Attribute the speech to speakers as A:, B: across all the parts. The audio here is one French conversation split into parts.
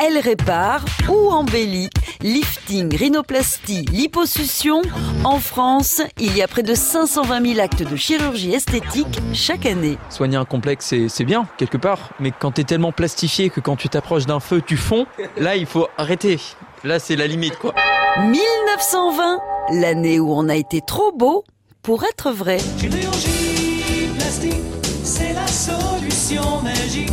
A: Elle répare ou embellit. Lifting, rhinoplastie, liposuction. En France, il y a près de 520 000 actes de chirurgie esthétique chaque année.
B: Soigner un complexe, c'est bien, quelque part. Mais quand t'es tellement plastifié que quand tu t'approches d'un feu, tu fonds, là, il faut arrêter. Là, c'est la limite, quoi.
A: 1920, l'année où on a été trop beau pour être vrai.
C: Chirurgie plastique, c'est la solution magique.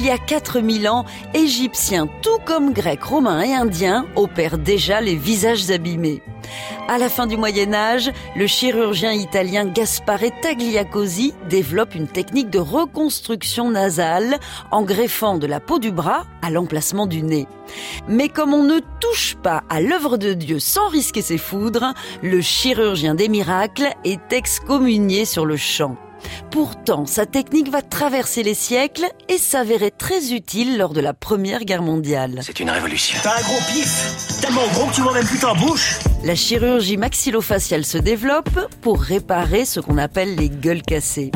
A: Il y a 4000 ans, Égyptiens, tout comme Grecs, Romains et Indiens, opèrent déjà les visages abîmés. À la fin du Moyen Âge, le chirurgien italien Gaspare Tagliacosi développe une technique de reconstruction nasale en greffant de la peau du bras à l'emplacement du nez. Mais comme on ne touche pas à l'œuvre de Dieu sans risquer ses foudres, le chirurgien des miracles est excommunié sur le champ. Pourtant, sa technique va traverser les siècles et s'avérer très utile lors de la Première Guerre mondiale.
D: C'est une révolution.
E: T'as un gros pif, tellement gros que tu vois même plus ta bouche.
A: La chirurgie maxillofaciale se développe pour réparer ce qu'on appelle les gueules cassées.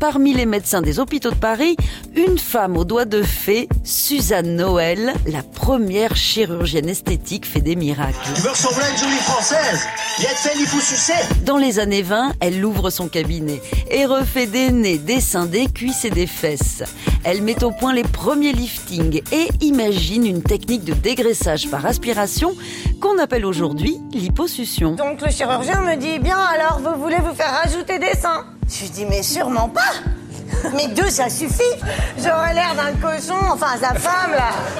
A: Parmi les médecins des hôpitaux de Paris, une femme aux doigts de fée, Suzanne Noël, la première chirurgienne esthétique, fait des miracles.
E: Tu veux ressembler à une jolie française Viens te faire l'hyposucé.
A: Dans les années 20, elle ouvre son cabinet et refait des nez, des seins, des cuisses et des fesses. Elle met au point les premiers liftings et imagine une technique de dégraissage par aspiration qu'on appelle aujourd'hui l'hyposuction.
F: Donc le chirurgien me dit bien alors vous voulez vous faire rajouter des seins? Je lui dis mais sûrement pas mais deux, ça suffit. J'aurais l'air d'un cochon, enfin sa femme,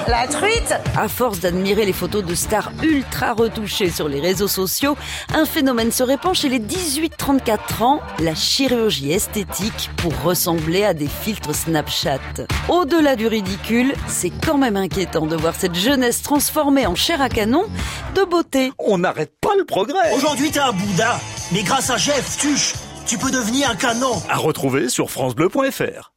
F: la, la truite.
A: À force d'admirer les photos de stars ultra retouchées sur les réseaux sociaux, un phénomène se répand chez les 18-34 ans, la chirurgie esthétique pour ressembler à des filtres Snapchat. Au-delà du ridicule, c'est quand même inquiétant de voir cette jeunesse transformée en chair à canon de beauté.
G: On n'arrête pas le progrès.
E: Aujourd'hui t'es un Bouddha, mais grâce à Jeff Tuche, tu peux devenir un canon.
G: À retrouver sur francebleu.fr.